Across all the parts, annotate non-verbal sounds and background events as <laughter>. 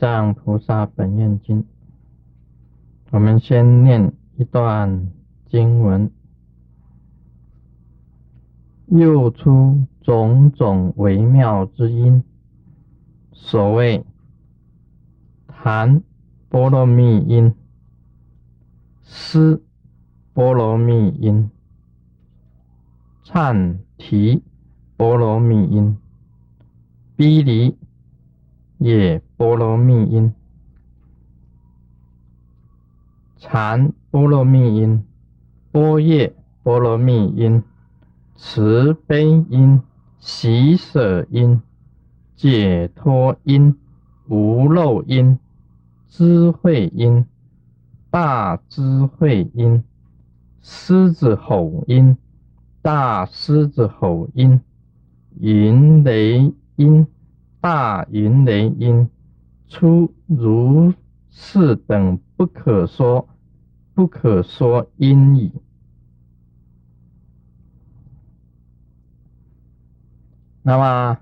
藏菩萨本愿经，我们先念一段经文：又出种种微妙之音，所谓弹波罗蜜音、思波罗蜜音、颤提波罗蜜音、逼离。也波罗蜜音，禅波罗蜜音，波叶波罗蜜音，慈悲音，喜舍音，解脱音，无漏音，智慧音，大智慧音，狮子吼音，大狮子吼音，云雷音。大云雷音出如是等不可说不可说音语。那么，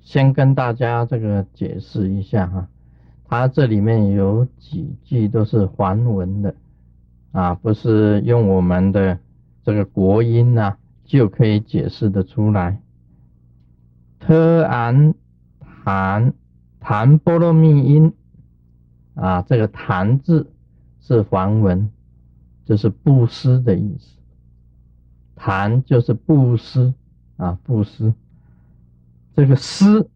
先跟大家这个解释一下哈，它这里面有几句都是梵文的啊，不是用我们的这个国音呐就可以解释的出来。特安。檀檀波罗蜜音啊，这个檀字是梵文，就是布施的意思。檀就是布施啊，布施。这个尸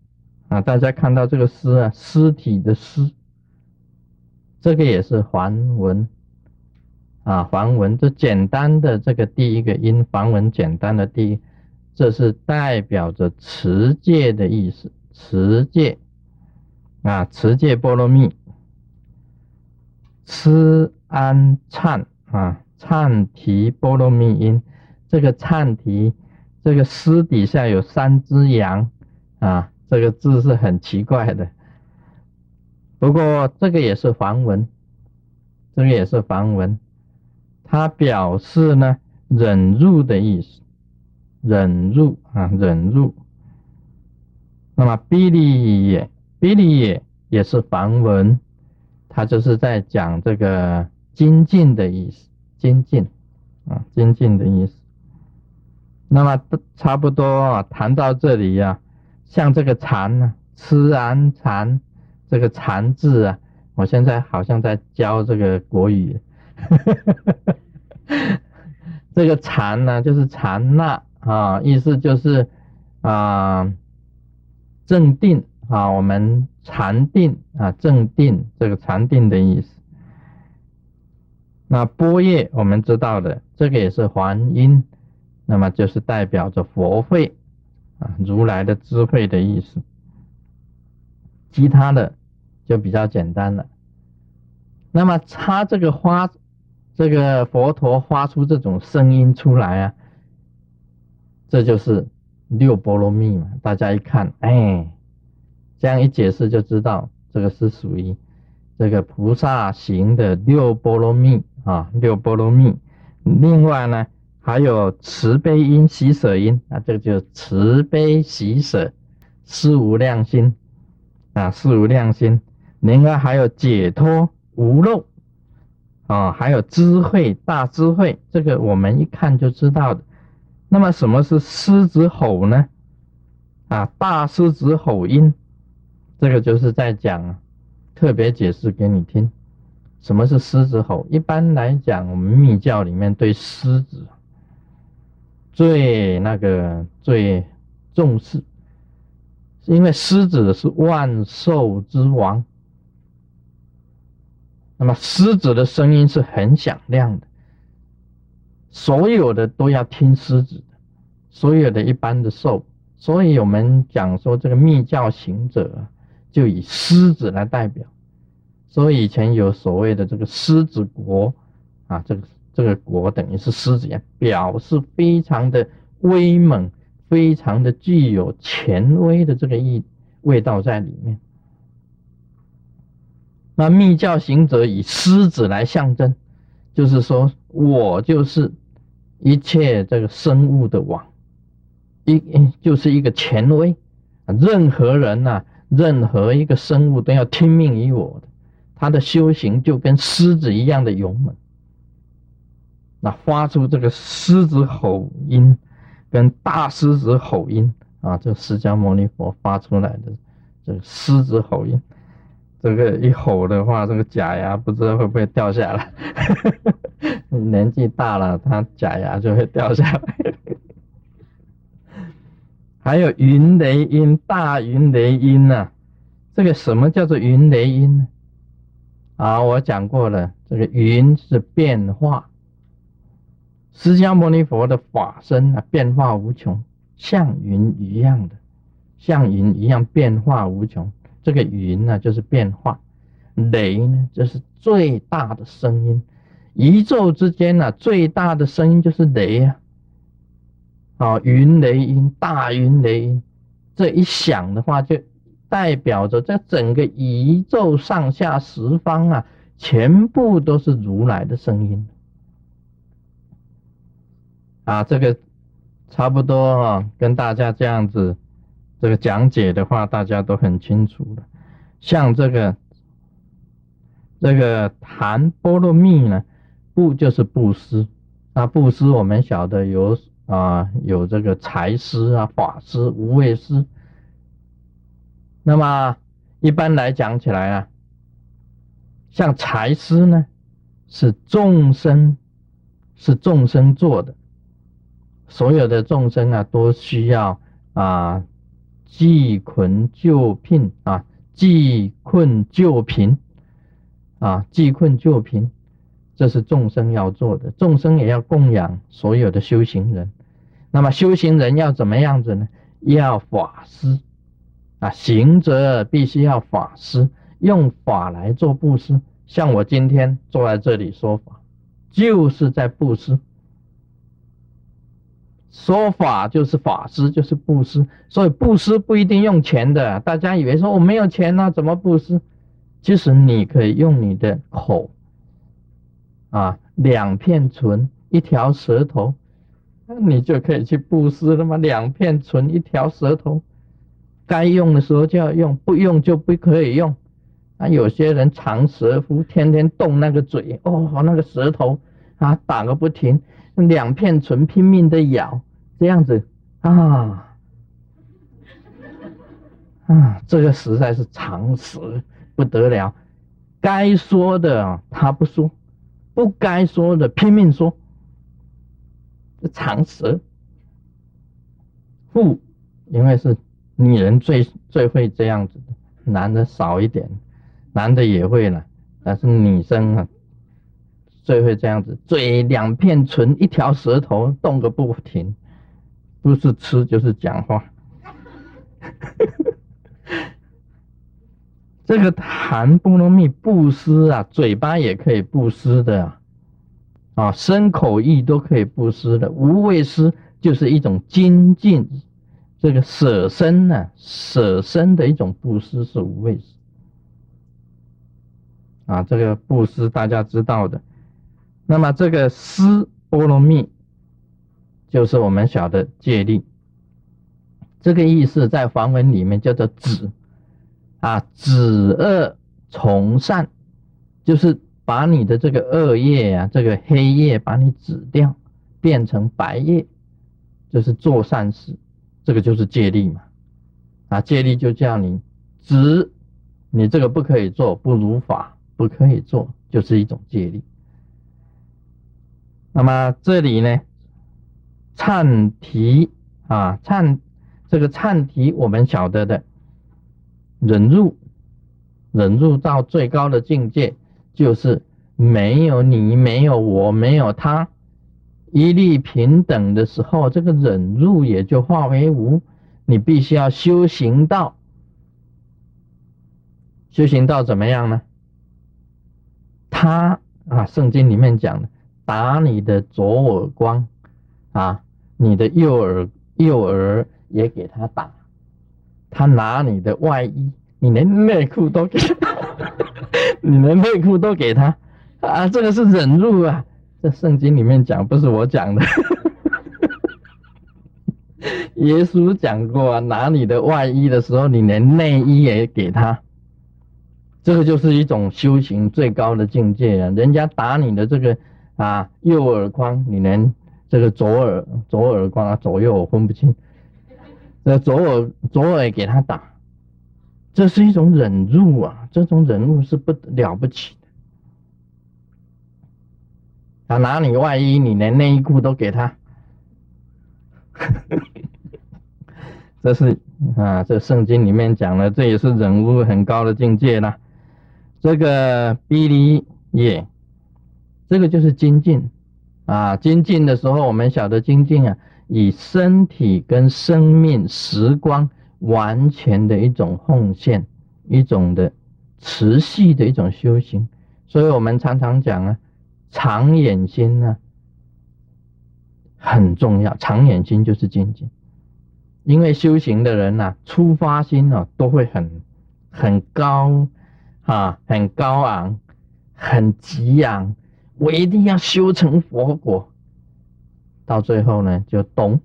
啊，大家看到这个尸啊，尸体的尸，这个也是梵文啊，梵文这简单的这个第一个音，梵文简单的第一，这是代表着持戒的意思。持戒啊，持戒波罗蜜，吃安忏啊，忏提波罗蜜音。这个忏提，这个诗底下有三只羊啊，这个字是很奇怪的。不过这个也是梵文，这个也是梵文，它表示呢忍辱的意思，忍辱啊，忍辱。那么比利也，比利也也是梵文，它就是在讲这个精进的意思，精进啊，精进的意思。那么差不多啊，谈到这里呀，像这个禅呢，吃安禅这个禅字啊，我现在好像在教这个国语，<laughs> 这个禅呢就是禅那啊，意思就是啊。正定啊，我们禅定啊，正定这个禅定的意思。那波叶我们知道的，这个也是还音，那么就是代表着佛慧啊，如来的智慧的意思。其他的就比较简单了。那么他这个发，这个佛陀发出这种声音出来啊，这就是。六波罗蜜嘛，大家一看，哎，这样一解释就知道，这个是属于这个菩萨行的六波罗蜜啊，六波罗蜜。另外呢，还有慈悲因、喜舍因啊，这个就慈悲喜舍，思无量心啊，思无量心。另外还有解脱无漏啊，还有智慧大智慧，这个我们一看就知道的。那么什么是狮子吼呢？啊，大狮子吼音，这个就是在讲，特别解释给你听，什么是狮子吼？一般来讲，我们密教里面对狮子最那个最重视，因为狮子是万兽之王，那么狮子的声音是很响亮的。所有的都要听狮子的，所有的一般的兽，所以我们讲说这个密教行者就以狮子来代表，所以以前有所谓的这个狮子国啊，这个这个国等于是狮子呀，表示非常的威猛，非常的具有权威的这个意味道在里面。那密教行者以狮子来象征，就是说我就是。一切这个生物的王，一就是一个权威，任何人呐，任何一个生物都要听命于我的，他的修行就跟狮子一样的勇猛。那发出这个狮子吼音，跟大狮子吼音啊，这释迦牟尼佛发出来的这个狮子吼音，这个一吼的话，这个假牙不知道会不会掉下来。<laughs> 年纪大了，他假牙就会掉下来。<laughs> 还有云雷音，大云雷音呐，这个什么叫做云雷音呢？啊，我讲过了，这个云是变化。释迦牟尼佛的法身啊，变化无穷，像云一样的，像云一样变化无穷。这个云呢，就是变化；雷呢，就是最大的声音。宇宙之间呢，最大的声音就是雷啊！啊，云雷音，大云雷音，这一响的话，就代表着这整个宇宙上下十方啊，全部都是如来的声音。啊，这个差不多啊，跟大家这样子这个讲解的话，大家都很清楚了。像这个这个谈波罗蜜呢，布就是布施，那布施我们晓得有啊，有这个财施啊、法施、无畏施。那么一般来讲起来啊，像财施呢，是众生是众生做的。所有的众生啊，都需要啊济困救贫啊，济困救贫啊，济困救贫，这是众生要做的。众生也要供养所有的修行人。那么修行人要怎么样子呢？要法师啊，行者必须要法师，用法来做布施。像我今天坐在这里说法，就是在布施。说法就是法师，就是布施，所以布施不一定用钱的。大家以为说我没有钱呢，怎么布施？其实你可以用你的口，啊，两片唇，一条舌头，那你就可以去布施了嘛。两片唇，一条舌头，该用的时候就要用，不用就不可以用。啊，有些人长舌妇，天天动那个嘴，哦，那个舌头啊，打个不停，两片唇拼命的咬。这样子啊啊，这个实在是常识不得了。该说的他不说，不该说的拼命说，这常识。妇，因为是女人最最会这样子的，男的少一点，男的也会了，但是女生啊最会这样子，嘴两片唇，一条舌头动个不停。不是吃就是讲话，这个谈波罗蜜布施啊，嘴巴也可以布施的啊，啊身口意都可以布施的。无畏施就是一种精进，这个舍身呢，舍身的一种布施是无畏施啊。这个布施大家知道的，那么这个施波罗蜜。就是我们晓得戒律，这个意思在梵文里面叫做止啊，止恶从善，就是把你的这个恶业啊，这个黑夜把你止掉，变成白夜，就是做善事，这个就是戒律嘛。啊，戒律就叫你止，你这个不可以做，不如法，不可以做，就是一种戒律。那么这里呢？忏提啊，忏这个忏提，我们晓得的，忍入，忍入到最高的境界，就是没有你，没有我，没有他，一律平等的时候，这个忍入也就化为无。你必须要修行到，修行到怎么样呢？他啊，圣经里面讲的，打你的左耳光啊。你的右耳右耳也给他打，他拿你的外衣，你连内裤都给，<laughs> 你连内裤都给他啊！这个是忍辱啊，这圣经里面讲，不是我讲的。<laughs> 耶稣讲过啊，拿你的外衣的时候，你连内衣也给他。这个就是一种修行最高的境界啊！人家打你的这个啊右耳光，你连这个左耳左耳光啊左右我分不清，这左耳左耳给他打，这是一种忍辱啊！这种忍辱是不了不起的。他拿你外衣，你连内衣裤都给他，这是啊，这圣经里面讲的，这也是忍辱很高的境界了。这个比利耶，这个就是精进啊！精进的时候，我们晓得精进啊，以身体跟生命时光完全的一种奉献，一种的持续的一种修行。所以我们常常讲啊，长远心呢很重要。长远心就是精进，因为修行的人呐，出发心呢都会很很高。啊，很高昂，很激昂，我一定要修成佛果。到最后呢，就懂，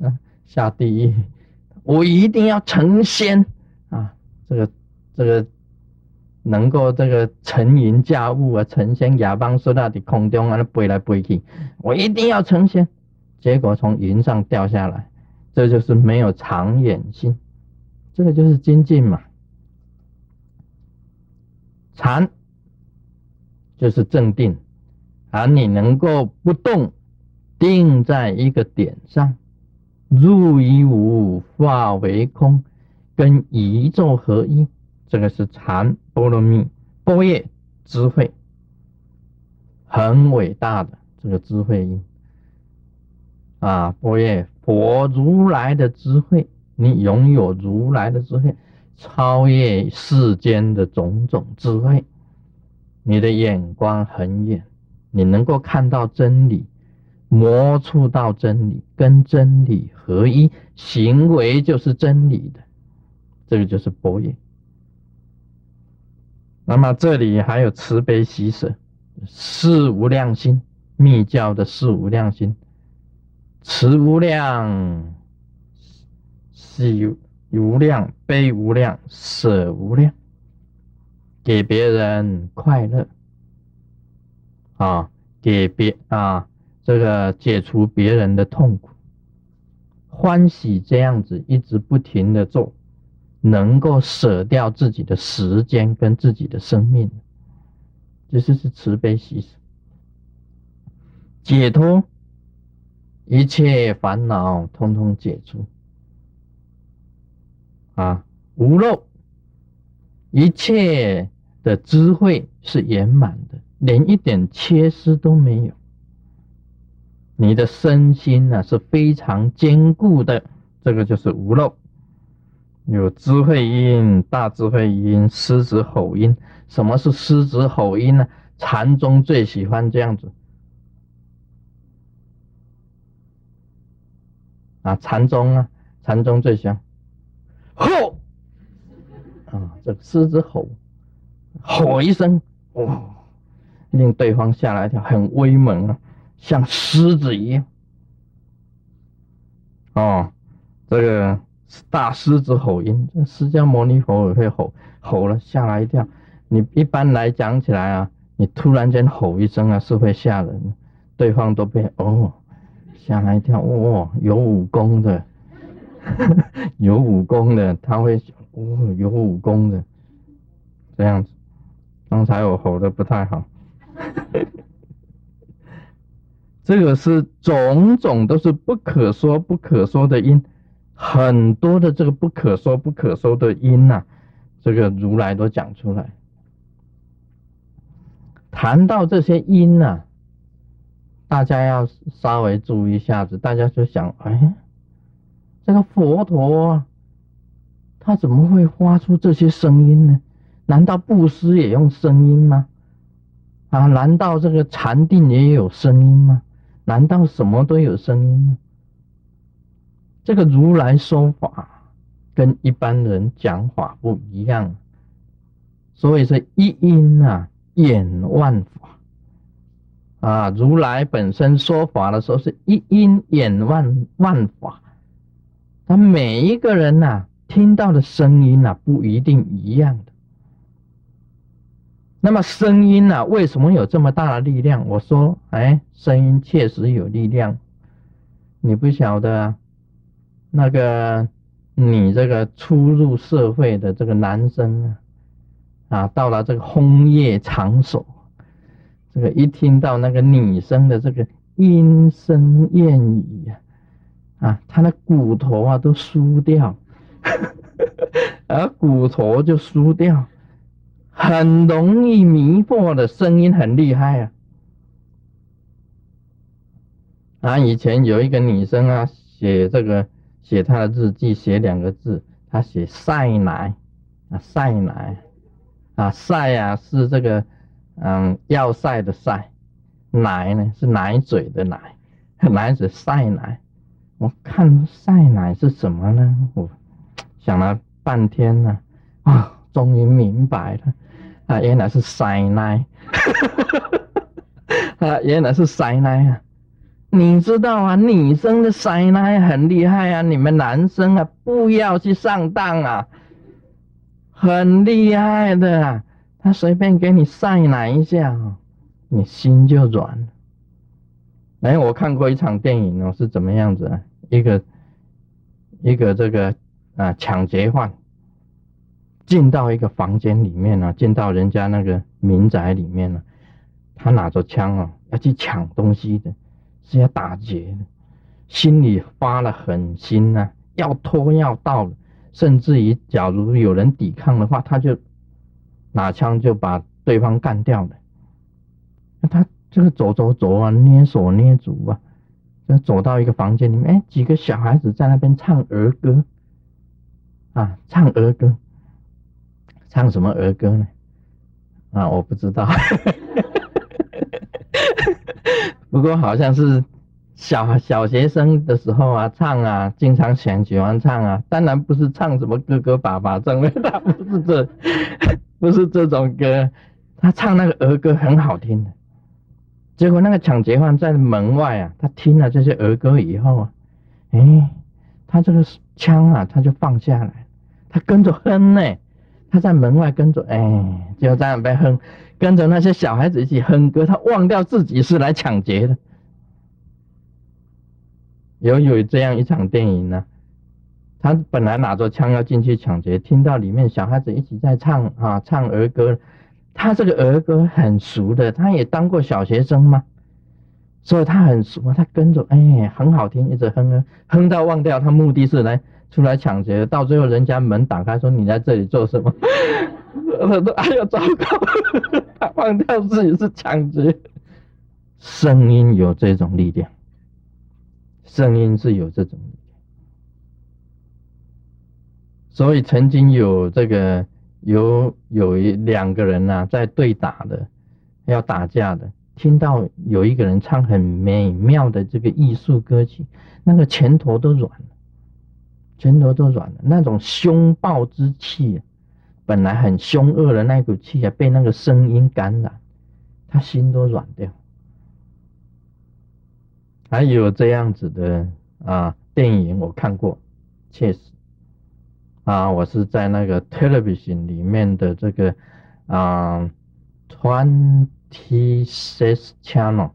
啊，下地狱，我一定要成仙啊！这个这个能够这个乘云驾雾啊，成仙亚邦说那的空中啊，那飞来飞去，我一定要成仙。结果从云上掉下来，这就是没有长远心，这个就是精进嘛。禅就是镇定，而你能够不动，定在一个点上，入于无，化为空，跟宇宙合一，这个是禅波罗蜜波叶智慧，很伟大的这个智慧音啊！波叶佛如来的智慧，你拥有如来的智慧。超越世间的种种智慧，你的眼光很远，你能够看到真理，摸触到真理，跟真理合一，行为就是真理的，这个就是波叶。那么这里还有慈悲喜舍，四无量心，密教的四无量心，慈无量，喜。无量悲无量舍无量，给别人快乐啊，给别啊这个解除别人的痛苦，欢喜这样子一直不停的做，能够舍掉自己的时间跟自己的生命，这就是慈悲喜舍，解脱一切烦恼，通通解除。啊，无漏，一切的智慧是圆满的，连一点缺失都没有。你的身心呢是非常坚固的，这个就是无漏。有智慧音、大智慧音、狮子吼音。什么是狮子吼音呢？禅宗最喜欢这样子。啊，禅宗啊，禅宗最喜欢。吼！啊，这狮子吼，吼一声，哇，令对方吓了一跳，很威猛啊，像狮子一样。哦，这个大狮子吼音，释迦牟尼佛也会吼，吼了吓了一跳。你一般来讲起来啊，你突然间吼一声啊，是会吓人，对方都被哦吓了一跳，哇，有武功的。<laughs> 有武功的，他会哦，有武功的这样子。刚才我吼的不太好，这个是种种都是不可说不可说的因，很多的这个不可说不可说的因呐，这个如来都讲出来。谈到这些因呐，大家要稍微注意一下子，大家就想，哎。这个佛陀，他怎么会发出这些声音呢？难道布施也用声音吗？啊，难道这个禅定也有声音吗？难道什么都有声音吗？这个如来说法跟一般人讲法不一样，所以是一音啊演万法啊。如来本身说法的时候是一音演万万法。他每一个人呐，听到的声音呐，不一定一样的。那么声音呢，为什么有这么大的力量？我说，哎，声音确实有力量。你不晓得？那个你这个初入社会的这个男生啊，啊，到了这个婚宴场所，这个一听到那个女生的这个莺声燕语呀，啊，他的骨头啊都酥掉，而 <laughs> 骨头就酥掉。很容易迷惑的声音很厉害啊！啊，以前有一个女生啊，写这个写她的日记，写两个字，她写晒奶啊，晒奶啊，晒啊是这个嗯要晒的晒，奶呢是奶嘴的奶，奶嘴晒奶。我看晒奶是什么呢？我想了半天呢，啊，终于明白了。啊，原来是塞奶，<laughs> 啊，原来是塞奶啊！你知道啊，女生的塞奶很厉害啊，你们男生啊，不要去上当啊，很厉害的啊！他随便给你塞奶一下，你心就软了。哎，我看过一场电影哦，是怎么样子啊？一个一个这个啊抢劫犯。进到一个房间里面呢，进到人家那个民宅里面呢，他拿着枪啊，要去抢东西的，是要打劫的，心里发了狠心呐，要拖要到，甚至于假如有人抵抗的话，他就拿枪就把对方干掉了。那他这个走走走啊，捏手捏足啊，就走到一个房间里面，哎，几个小孩子在那边唱儿歌，啊，唱儿歌。唱什么儿歌呢？啊，我不知道，<laughs> 不过好像是小小学生的时候啊，唱啊，经常喜喜欢唱啊。当然不是唱什么哥哥爸爸唱的，<laughs> 不是这，不是这种歌。他唱那个儿歌很好听的。结果那个抢劫犯在门外啊，他听了这些儿歌以后啊，哎，他这个枪啊，他就放下来，他跟着哼呢。他在门外跟着，哎，就这样被哼，跟着那些小孩子一起哼歌。他忘掉自己是来抢劫的。有有这样一场电影呢，他本来拿着枪要进去抢劫，听到里面小孩子一起在唱啊，唱儿歌。他这个儿歌很熟的，他也当过小学生嘛，所以他很熟。他跟着，哎，很好听，一直哼哼，哼到忘掉他目的是来。出来抢劫，到最后人家门打开，说你在这里做什么？<laughs> 他说：“哎呀，糟糕！<laughs> 他忘掉自己是抢劫。”声音有这种力量，声音是有这种力量。所以曾经有这个有有一两个人呐，在对打的，要打架的，听到有一个人唱很美妙的这个艺术歌曲，那个拳头都软了。拳头都软了，那种凶暴之气，本来很凶恶的那股气啊，被那个声音感染，他心都软掉。还有这样子的啊，电影我看过，确实啊，我是在那个 television 里面的这个啊，twenty six channel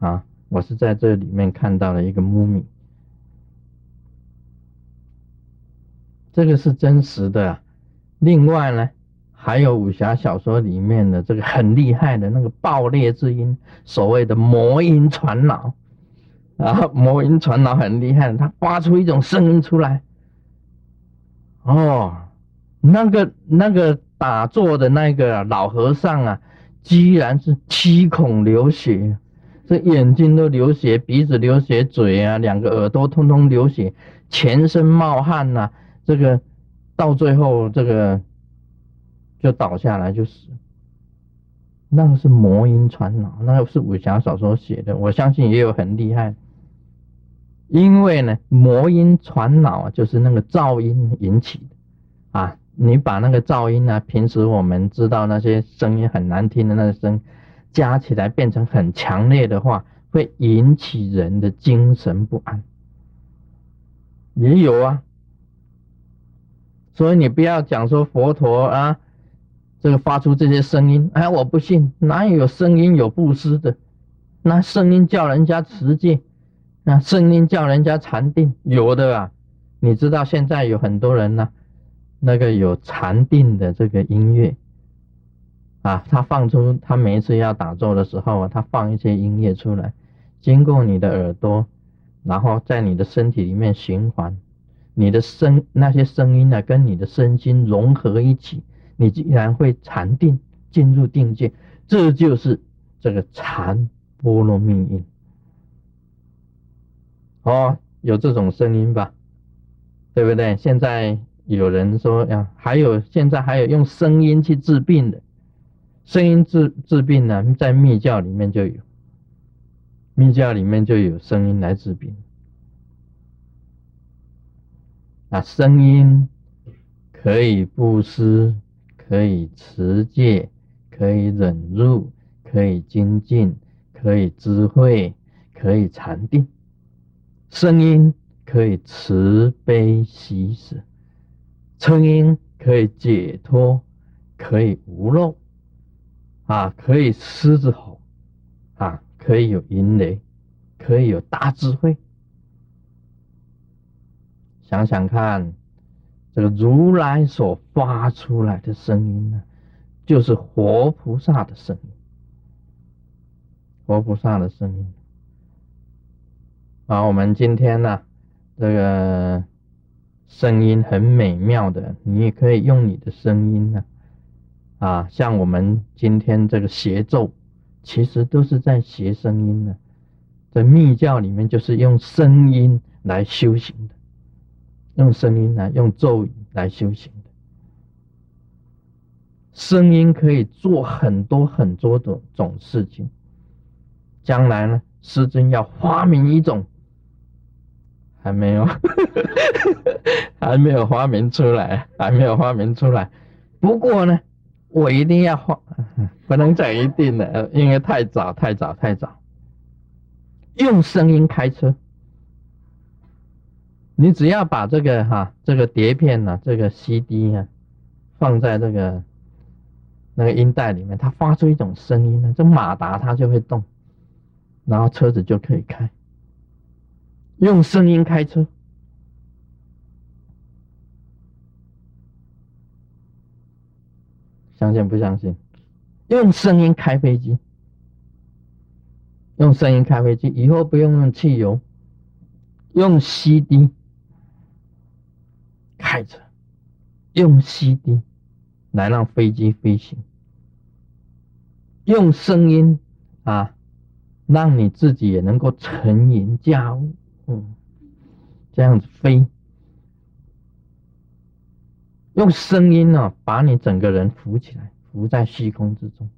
啊，我是在这里面看到了一个 movie。这个是真实的。另外呢，还有武侠小说里面的这个很厉害的那个爆裂之音，所谓的魔音传脑啊，魔音传脑很厉害，他发出一种声音出来。哦，那个那个打坐的那个老和尚啊，居然是七孔流血，这眼睛都流血，鼻子流血，嘴啊，两个耳朵通通流血，全身冒汗呐。这个到最后，这个就倒下来就死。那个是魔音传脑，那个是武侠小说写的，我相信也有很厉害。因为呢，魔音传脑啊，就是那个噪音引起的啊。你把那个噪音呢，平时我们知道那些声音很难听的那个声，加起来变成很强烈的话，会引起人的精神不安。也有啊。所以你不要讲说佛陀啊，这个发出这些声音，哎，我不信，哪有声音有布施的？那声音叫人家持戒，那声音叫人家禅定，有的啊。你知道现在有很多人呢，那个有禅定的这个音乐啊，他放出他每一次要打坐的时候啊，他放一些音乐出来，经过你的耳朵，然后在你的身体里面循环。你的声那些声音呢，跟你的身心融合一起，你竟然会禅定进入定界，这就是这个禅波罗蜜音。哦，有这种声音吧？对不对？现在有人说呀，还有现在还有用声音去治病的，声音治治病呢，在密教里面就有，密教里面就有声音来治病。啊，声音可以布施，可以持戒，可以忍辱，可以精进，可以智慧，可以禅定。声音可以慈悲喜舍，声音可以解脱，可以无漏，啊，可以狮子吼，啊，可以有银雷，可以有大智慧。想想看，这个如来所发出来的声音呢，就是活菩萨的声音，活菩萨的声音。啊，我们今天呢，这个声音很美妙的，你也可以用你的声音呢，啊，像我们今天这个协奏，其实都是在学声音呢，在密教里面就是用声音来修行的。用声音来，用咒语来修行的，声音可以做很多很多种种事情。将来呢，师尊要发明一种，还没有，<laughs> 还没有发明出来，还没有发明出来。不过呢，我一定要发，不能讲一定的，因为太早，太早，太早。用声音开车。你只要把这个哈这个碟片呢，这个 CD 啊，放在这个那个音带里面，它发出一种声音呢，这马达它就会动，然后车子就可以开。用声音开车，相信不相信？用声音开飞机，用声音开飞机，以后不用用汽油，用 CD。开着，用 CD 来让飞机飞行，用声音啊，让你自己也能够沉吟驾雾，嗯，这样子飞，用声音呢，把你整个人浮起来，浮在虚空之中。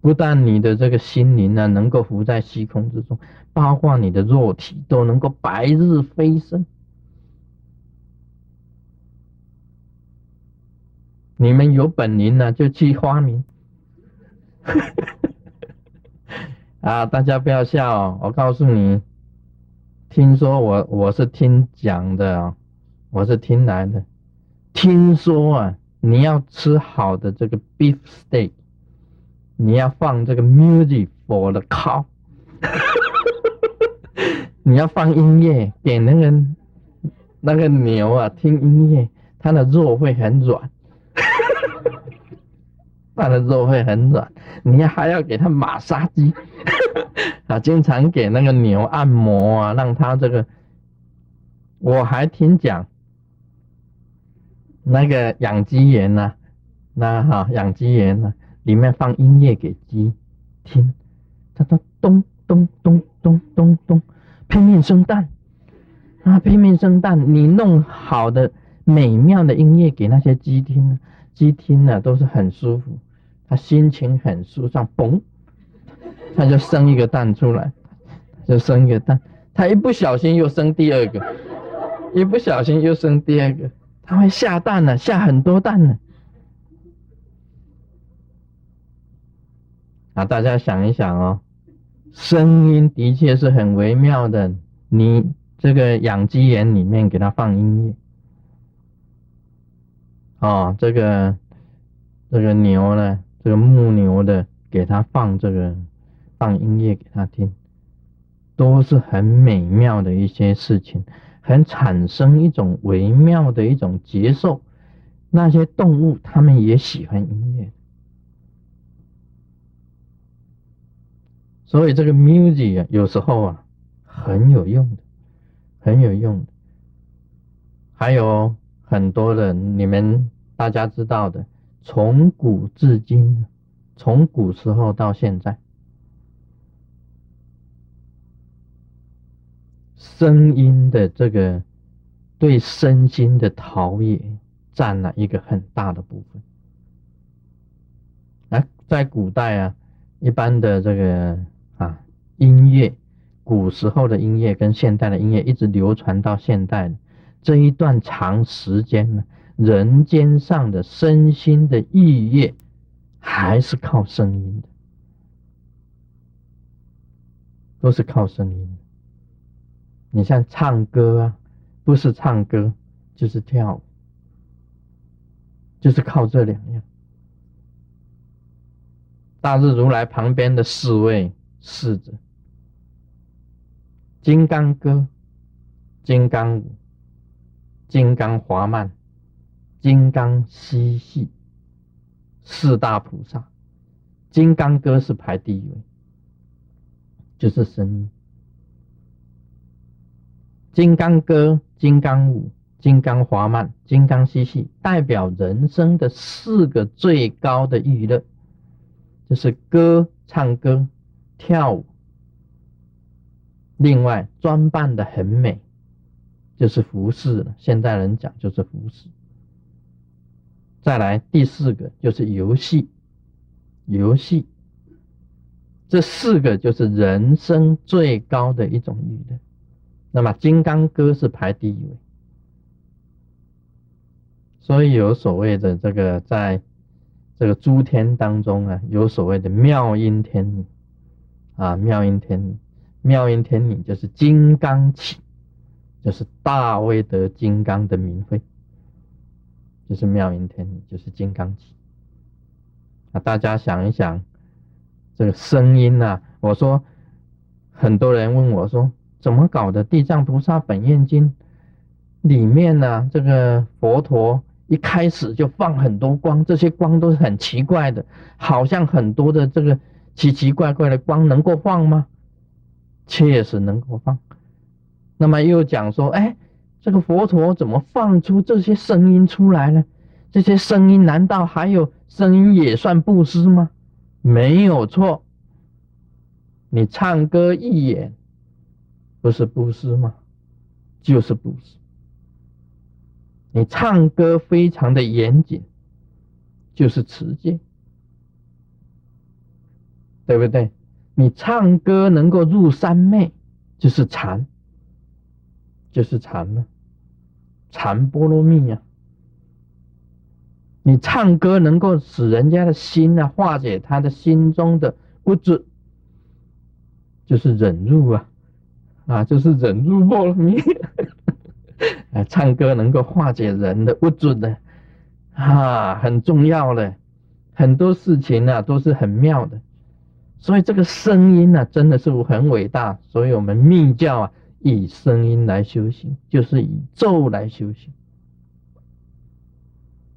不但你的这个心灵呢，能够浮在虚空之中，包括你的肉体都能够白日飞升。你们有本领呢，就去发明。<laughs> 啊，大家不要笑，我告诉你，听说我我是听讲的，我是听来的。听说啊，你要吃好的这个 beef steak，你要放这个 music for the cow，<laughs> 你要放音乐给那个那个牛啊听音乐，它的肉会很软。它的肉会很软，你还要给它马杀鸡 <laughs> 啊，经常给那个牛按摩啊，让它这个。我还听讲，那个养鸡员呢，那哈养鸡员呢，里面放音乐给鸡听，他说咚咚咚咚咚咚，拼命生蛋啊，拼命生蛋，你弄好的美妙的音乐给那些鸡听。鸡听了都是很舒服，他心情很舒畅，嘣，他就生一个蛋出来，就生一个蛋，他一不小心又生第二个，一不小心又生第二个，他会下蛋了，下很多蛋呢。啊，大家想一想哦，声音的确是很微妙的，你这个养鸡园里面给他放音乐，哦，这个这个牛呢，这个牧牛的给他放这个放音乐给他听，都是很美妙的一些事情，很产生一种微妙的一种接受。那些动物，他们也喜欢音乐，所以这个 music 啊，有时候啊，很有用的，很有用的。还有很多的，你们大家知道的，从古至今，从古时候到现在，声音的这个对身心的陶冶。占了一个很大的部分。啊，在古代啊，一般的这个啊音乐，古时候的音乐跟现代的音乐一直流传到现代这一段长时间呢，人间上的身心的意业还是靠声音的，都是靠声音。你像唱歌啊，不是唱歌就是跳舞。就是靠这两样。大日如来旁边的四位侍者：金刚歌、金刚舞、金刚华曼、金刚嬉戏，四大菩萨。金刚歌是排第一位，就是声音。金刚歌、金刚舞。金刚华曼、金刚嬉戏，代表人生的四个最高的娱乐，就是歌、唱歌、跳舞。另外，装扮的很美，就是服饰了。现代人讲就是服饰。再来第四个就是游戏，游戏。这四个就是人生最高的一种娱乐。那么，金刚歌是排第一位。所以有所谓的这个，在这个诸天当中啊，有所谓的妙音天女啊，妙音天女，妙音天女就是金刚起，就是大威德金刚的名讳，就是妙音天女，就是金刚起。啊，大家想一想，这个声音呐，我说很多人问我说，怎么搞的？《地藏菩萨本愿经》里面呢，这个佛陀。一开始就放很多光，这些光都是很奇怪的，好像很多的这个奇奇怪怪的光能够放吗？确实能够放。那么又讲说，哎，这个佛陀怎么放出这些声音出来呢？这些声音难道还有声音也算布施吗？没有错，你唱歌一眼，不是布施吗？就是布施。你唱歌非常的严谨，就是持戒，对不对？你唱歌能够入三昧，就是禅，就是禅了，禅波罗蜜呀。你唱歌能够使人家的心啊化解他的心中的不知，就是忍辱啊，啊，就是忍辱波罗蜜。<laughs> 啊，唱歌能够化解人的不准的，啊，很重要的，很多事情呢都是很妙的，所以这个声音呢真的是很伟大，所以我们密教啊以声音来修行，就是以咒来修行，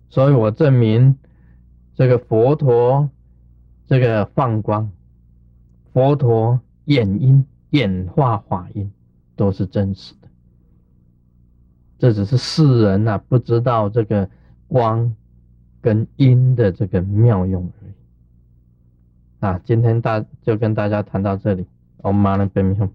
所以我证明这个佛陀这个放光，佛陀演音演化法音都是真实的。这只是世人呐不知道这个光跟音的这个妙用而已。啊，今天大就跟大家谈到这里，我们马上分享。